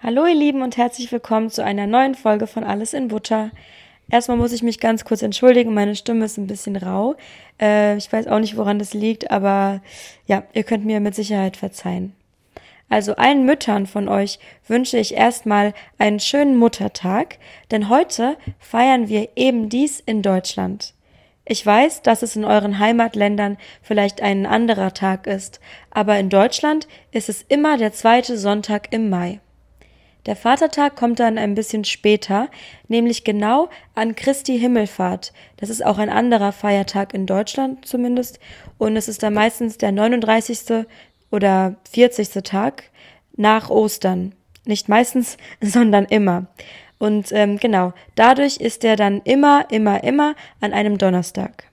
Hallo ihr Lieben und herzlich willkommen zu einer neuen Folge von Alles in Butter. Erstmal muss ich mich ganz kurz entschuldigen, meine Stimme ist ein bisschen rau. Äh, ich weiß auch nicht, woran das liegt, aber ja, ihr könnt mir mit Sicherheit verzeihen. Also allen Müttern von euch wünsche ich erstmal einen schönen Muttertag, denn heute feiern wir eben dies in Deutschland. Ich weiß, dass es in euren Heimatländern vielleicht ein anderer Tag ist, aber in Deutschland ist es immer der zweite Sonntag im Mai. Der Vatertag kommt dann ein bisschen später, nämlich genau an Christi Himmelfahrt. Das ist auch ein anderer Feiertag in Deutschland zumindest. Und es ist dann meistens der 39. oder 40. Tag nach Ostern. Nicht meistens, sondern immer. Und ähm, genau, dadurch ist er dann immer, immer, immer an einem Donnerstag.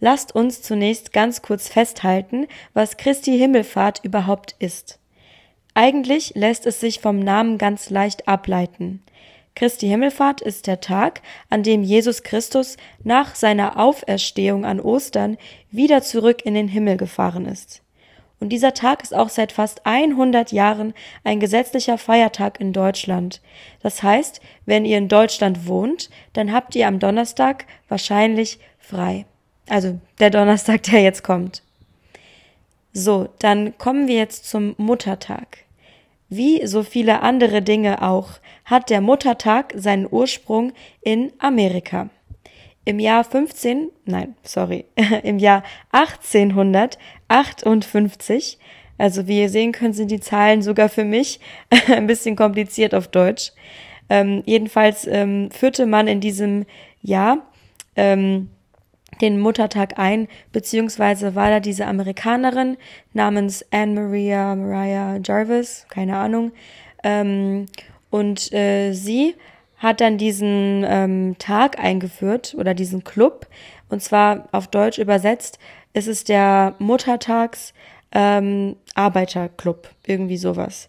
Lasst uns zunächst ganz kurz festhalten, was Christi Himmelfahrt überhaupt ist. Eigentlich lässt es sich vom Namen ganz leicht ableiten. Christi Himmelfahrt ist der Tag, an dem Jesus Christus nach seiner Auferstehung an Ostern wieder zurück in den Himmel gefahren ist. Und dieser Tag ist auch seit fast 100 Jahren ein gesetzlicher Feiertag in Deutschland. Das heißt, wenn ihr in Deutschland wohnt, dann habt ihr am Donnerstag wahrscheinlich frei. Also der Donnerstag, der jetzt kommt. So, dann kommen wir jetzt zum Muttertag. Wie so viele andere Dinge auch hat der Muttertag seinen Ursprung in Amerika. Im Jahr 15, nein, sorry, im Jahr 1858, also wie ihr sehen könnt, sind die Zahlen sogar für mich ein bisschen kompliziert auf Deutsch. Ähm, jedenfalls ähm, führte man in diesem Jahr ähm, den Muttertag ein, beziehungsweise war da diese Amerikanerin namens Anne Maria Mariah Jarvis, keine Ahnung, ähm, und äh, sie hat dann diesen ähm, Tag eingeführt oder diesen Club, und zwar auf Deutsch übersetzt, ist es der Muttertags ähm, Arbeiterclub, irgendwie sowas.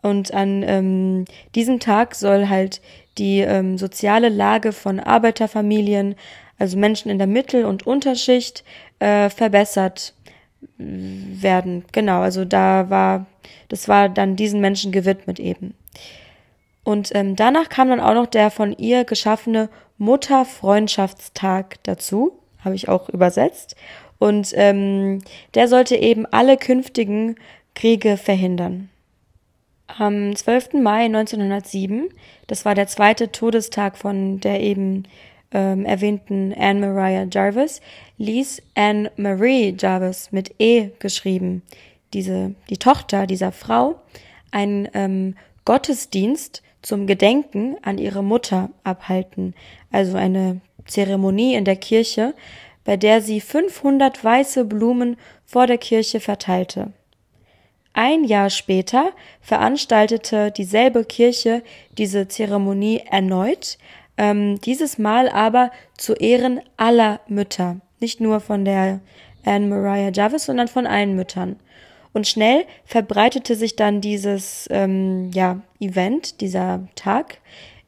Und an ähm, diesem Tag soll halt die ähm, soziale Lage von Arbeiterfamilien also Menschen in der Mittel- und Unterschicht, äh, verbessert werden. Genau, also da war, das war dann diesen Menschen gewidmet eben. Und ähm, danach kam dann auch noch der von ihr geschaffene Mutterfreundschaftstag dazu, habe ich auch übersetzt. Und ähm, der sollte eben alle künftigen Kriege verhindern. Am 12. Mai 1907, das war der zweite Todestag von der eben ähm, erwähnten Anne Mariah Jarvis, ließ Anne Marie Jarvis mit E geschrieben, diese, die Tochter dieser Frau, einen ähm, Gottesdienst zum Gedenken an ihre Mutter abhalten, also eine Zeremonie in der Kirche, bei der sie 500 weiße Blumen vor der Kirche verteilte. Ein Jahr später veranstaltete dieselbe Kirche diese Zeremonie erneut, ähm, dieses Mal aber zu Ehren aller Mütter. Nicht nur von der Anne Mariah Jarvis, sondern von allen Müttern. Und schnell verbreitete sich dann dieses ähm, ja, Event, dieser Tag,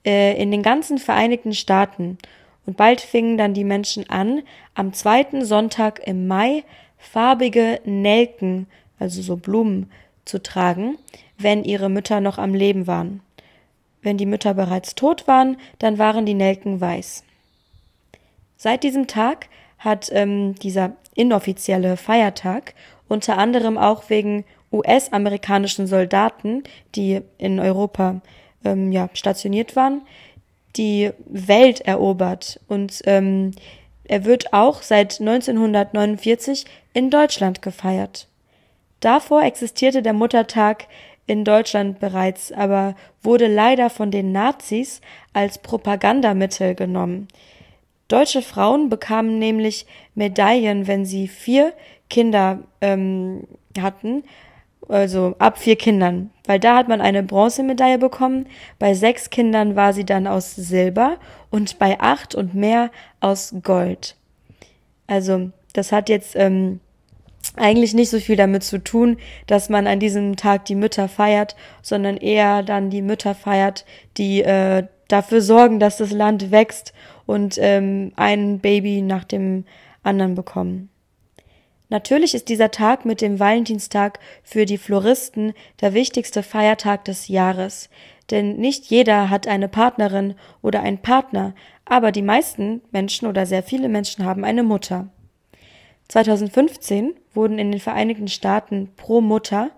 äh, in den ganzen Vereinigten Staaten. Und bald fingen dann die Menschen an, am zweiten Sonntag im Mai farbige Nelken, also so Blumen, zu tragen, wenn ihre Mütter noch am Leben waren. Wenn die Mütter bereits tot waren, dann waren die Nelken weiß. Seit diesem Tag hat ähm, dieser inoffizielle Feiertag unter anderem auch wegen US-amerikanischen Soldaten, die in Europa ähm, ja, stationiert waren, die Welt erobert und ähm, er wird auch seit 1949 in Deutschland gefeiert. Davor existierte der Muttertag in Deutschland bereits, aber wurde leider von den Nazis als Propagandamittel genommen. Deutsche Frauen bekamen nämlich Medaillen, wenn sie vier Kinder ähm, hatten, also ab vier Kindern, weil da hat man eine Bronzemedaille bekommen, bei sechs Kindern war sie dann aus Silber und bei acht und mehr aus Gold. Also das hat jetzt ähm, eigentlich nicht so viel damit zu tun, dass man an diesem Tag die Mütter feiert, sondern eher dann die Mütter feiert, die äh, dafür sorgen, dass das Land wächst und ähm, ein Baby nach dem anderen bekommen. Natürlich ist dieser Tag mit dem Valentinstag für die Floristen der wichtigste Feiertag des Jahres, denn nicht jeder hat eine Partnerin oder einen Partner, aber die meisten Menschen oder sehr viele Menschen haben eine Mutter. 2015 wurden in den Vereinigten Staaten pro Mutter,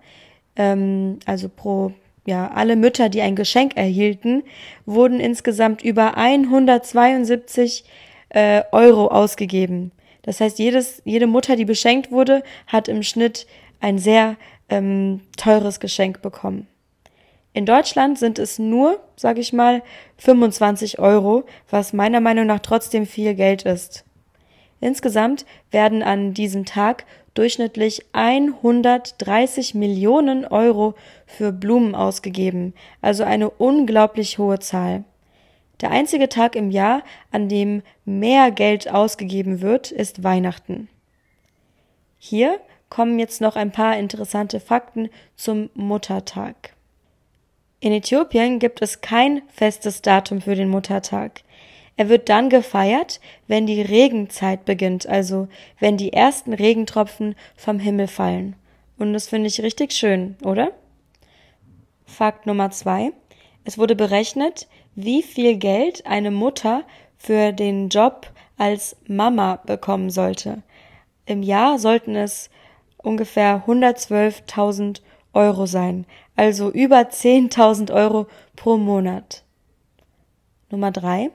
ähm, also pro ja, alle Mütter, die ein Geschenk erhielten, wurden insgesamt über 172 äh, Euro ausgegeben. Das heißt, jedes, jede Mutter, die beschenkt wurde, hat im Schnitt ein sehr ähm, teures Geschenk bekommen. In Deutschland sind es nur, sage ich mal, 25 Euro, was meiner Meinung nach trotzdem viel Geld ist. Insgesamt werden an diesem Tag durchschnittlich 130 Millionen Euro für Blumen ausgegeben, also eine unglaublich hohe Zahl. Der einzige Tag im Jahr, an dem mehr Geld ausgegeben wird, ist Weihnachten. Hier kommen jetzt noch ein paar interessante Fakten zum Muttertag. In Äthiopien gibt es kein festes Datum für den Muttertag. Er wird dann gefeiert, wenn die Regenzeit beginnt, also wenn die ersten Regentropfen vom Himmel fallen. Und das finde ich richtig schön, oder? Fakt Nummer zwei. Es wurde berechnet, wie viel Geld eine Mutter für den Job als Mama bekommen sollte. Im Jahr sollten es ungefähr 112.000 Euro sein, also über 10.000 Euro pro Monat. Nummer drei.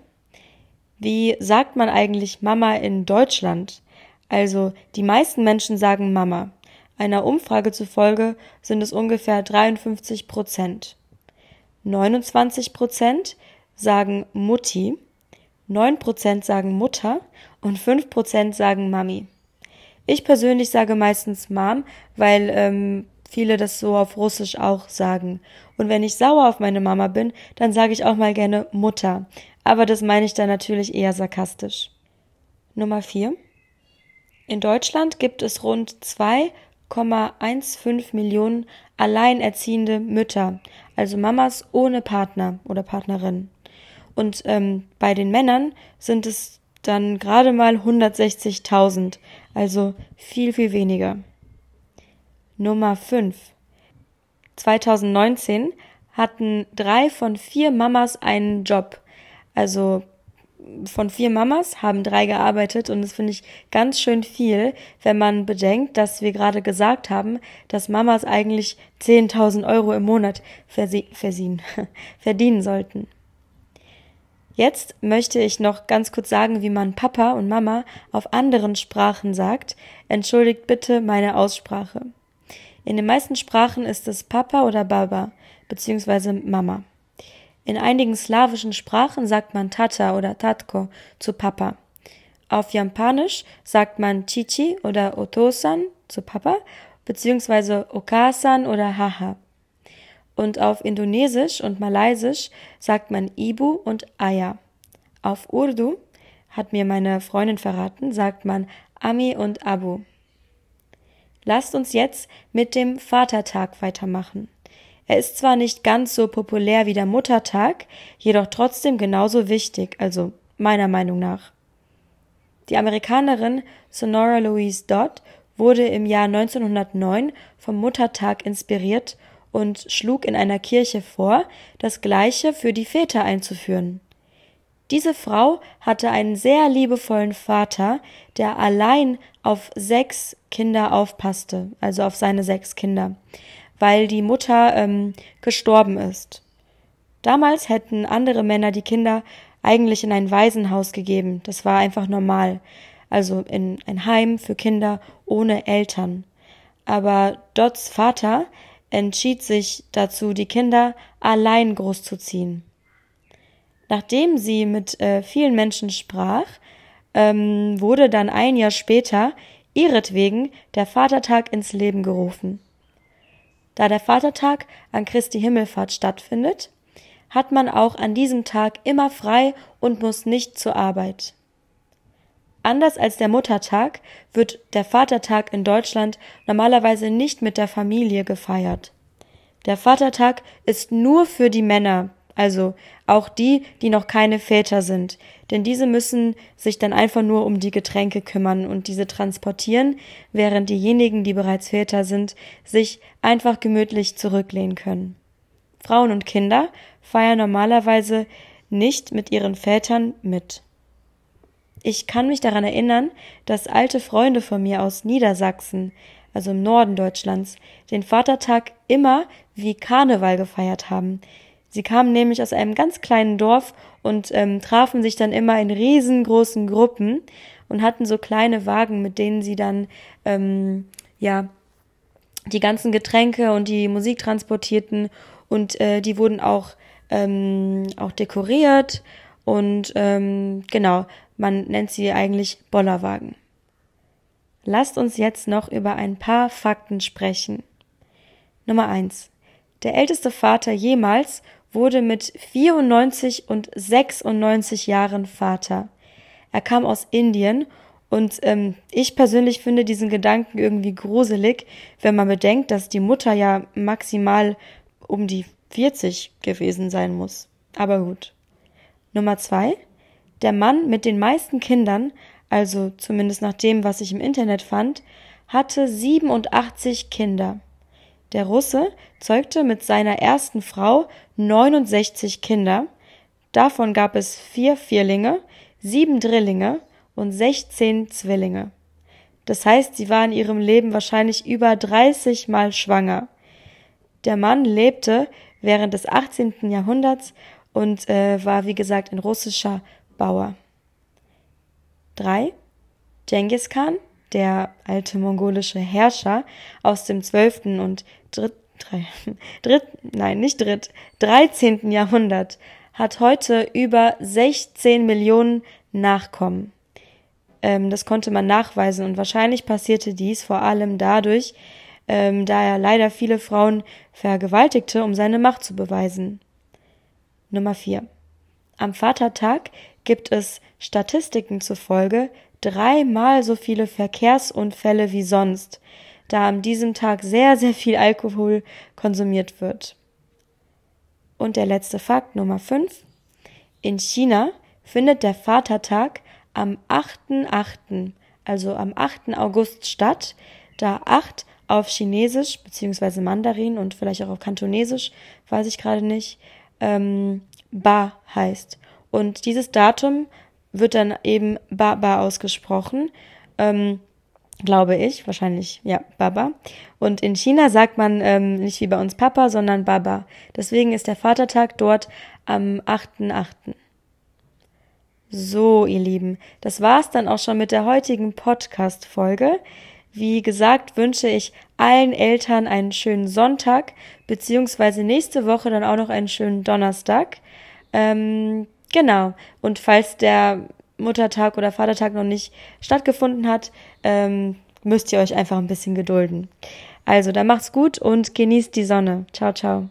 Wie sagt man eigentlich Mama in Deutschland? Also die meisten Menschen sagen Mama. Einer Umfrage zufolge sind es ungefähr 53 Prozent. 29 Prozent sagen Mutti, 9 Prozent sagen Mutter und 5 Prozent sagen Mami. Ich persönlich sage meistens Mom, weil ähm, viele das so auf Russisch auch sagen. Und wenn ich sauer auf meine Mama bin, dann sage ich auch mal gerne Mutter. Aber das meine ich dann natürlich eher sarkastisch. Nummer 4. In Deutschland gibt es rund 2,15 Millionen alleinerziehende Mütter, also Mamas ohne Partner oder Partnerin. Und ähm, bei den Männern sind es dann gerade mal 160.000, also viel, viel weniger. Nummer 5. 2019 hatten drei von vier Mamas einen Job. Also von vier Mamas haben drei gearbeitet und das finde ich ganz schön viel, wenn man bedenkt, dass wir gerade gesagt haben, dass Mamas eigentlich 10.000 Euro im Monat verdienen, verdienen sollten. Jetzt möchte ich noch ganz kurz sagen, wie man Papa und Mama auf anderen Sprachen sagt. Entschuldigt bitte meine Aussprache. In den meisten Sprachen ist es Papa oder Baba beziehungsweise Mama. In einigen slawischen Sprachen sagt man Tata oder Tatko zu Papa. Auf Japanisch sagt man Chichi oder Otosan zu Papa, beziehungsweise Okasan oder Haha. Und auf Indonesisch und Malaysisch sagt man Ibu und Aya. Auf Urdu, hat mir meine Freundin verraten, sagt man Ami und Abu. Lasst uns jetzt mit dem Vatertag weitermachen. Er ist zwar nicht ganz so populär wie der Muttertag, jedoch trotzdem genauso wichtig, also meiner Meinung nach. Die Amerikanerin Sonora Louise Dodd wurde im Jahr 1909 vom Muttertag inspiriert und schlug in einer Kirche vor, das Gleiche für die Väter einzuführen. Diese Frau hatte einen sehr liebevollen Vater, der allein auf sechs Kinder aufpasste, also auf seine sechs Kinder weil die Mutter ähm, gestorben ist. Damals hätten andere Männer die Kinder eigentlich in ein Waisenhaus gegeben. Das war einfach normal. Also in ein Heim für Kinder ohne Eltern. Aber Dots Vater entschied sich dazu, die Kinder allein großzuziehen. Nachdem sie mit äh, vielen Menschen sprach, ähm, wurde dann ein Jahr später ihretwegen der Vatertag ins Leben gerufen. Da der Vatertag an Christi Himmelfahrt stattfindet, hat man auch an diesem Tag immer frei und muss nicht zur Arbeit. Anders als der Muttertag wird der Vatertag in Deutschland normalerweise nicht mit der Familie gefeiert. Der Vatertag ist nur für die Männer Also auch die, die noch keine Väter sind. Denn diese müssen sich dann einfach nur um die Getränke kümmern und diese transportieren, während diejenigen, die bereits Väter sind, sich einfach gemütlich zurücklehnen können. Frauen und Kinder feiern normalerweise nicht mit ihren Vätern mit. Ich kann mich daran erinnern, dass alte Freunde von mir aus Niedersachsen, also im Norden Deutschlands, den Vatertag immer wie Karneval gefeiert haben. Sie kamen nämlich aus einem ganz kleinen Dorf und ähm, trafen sich dann immer in riesengroßen Gruppen und hatten so kleine Wagen, mit denen sie dann ähm, ja die ganzen Getränke und die Musik transportierten und äh, die wurden auch ähm, auch dekoriert und ähm, genau man nennt sie eigentlich Bollerwagen. Lasst uns jetzt noch über ein paar Fakten sprechen. Nummer eins: Der älteste Vater jemals wurde mit 94 und 96 Jahren Vater. Er kam aus Indien und ähm, ich persönlich finde diesen Gedanken irgendwie gruselig, wenn man bedenkt, dass die Mutter ja maximal um die 40 gewesen sein muss. Aber gut. Nummer zwei. Der Mann mit den meisten Kindern, also zumindest nach dem, was ich im Internet fand, hatte 87 Kinder. Der Russe zeugte mit seiner ersten Frau 69 Kinder, davon gab es vier Vierlinge, sieben Drillinge und 16 Zwillinge. Das heißt, sie war in ihrem Leben wahrscheinlich über 30 Mal schwanger. Der Mann lebte während des 18. Jahrhunderts und äh, war, wie gesagt, ein russischer Bauer. 3. Genghis Khan der alte mongolische Herrscher aus dem 12. und dritt, drei, dritt, nein, nicht dritt, 13. Jahrhundert, hat heute über 16 Millionen Nachkommen. Ähm, das konnte man nachweisen und wahrscheinlich passierte dies vor allem dadurch, ähm, da er leider viele Frauen vergewaltigte, um seine Macht zu beweisen. Nummer 4. Am Vatertag gibt es Statistiken zufolge dreimal so viele Verkehrsunfälle wie sonst, da an diesem Tag sehr, sehr viel Alkohol konsumiert wird. Und der letzte Fakt Nummer 5. In China findet der Vatertag am 8.8., also am 8. August statt, da 8 auf Chinesisch bzw. Mandarin und vielleicht auch auf Kantonesisch, weiß ich gerade nicht, ähm, Ba heißt. Und dieses Datum wird dann eben Baba ausgesprochen. Ähm, glaube ich, wahrscheinlich, ja, Baba. Und in China sagt man ähm, nicht wie bei uns Papa, sondern Baba. Deswegen ist der Vatertag dort am 8.8. So, ihr Lieben, das war's dann auch schon mit der heutigen Podcast-Folge. Wie gesagt, wünsche ich allen Eltern einen schönen Sonntag, beziehungsweise nächste Woche dann auch noch einen schönen Donnerstag. Ähm, Genau. Und falls der Muttertag oder Vatertag noch nicht stattgefunden hat, ähm, müsst ihr euch einfach ein bisschen gedulden. Also, dann macht's gut und genießt die Sonne. Ciao, ciao.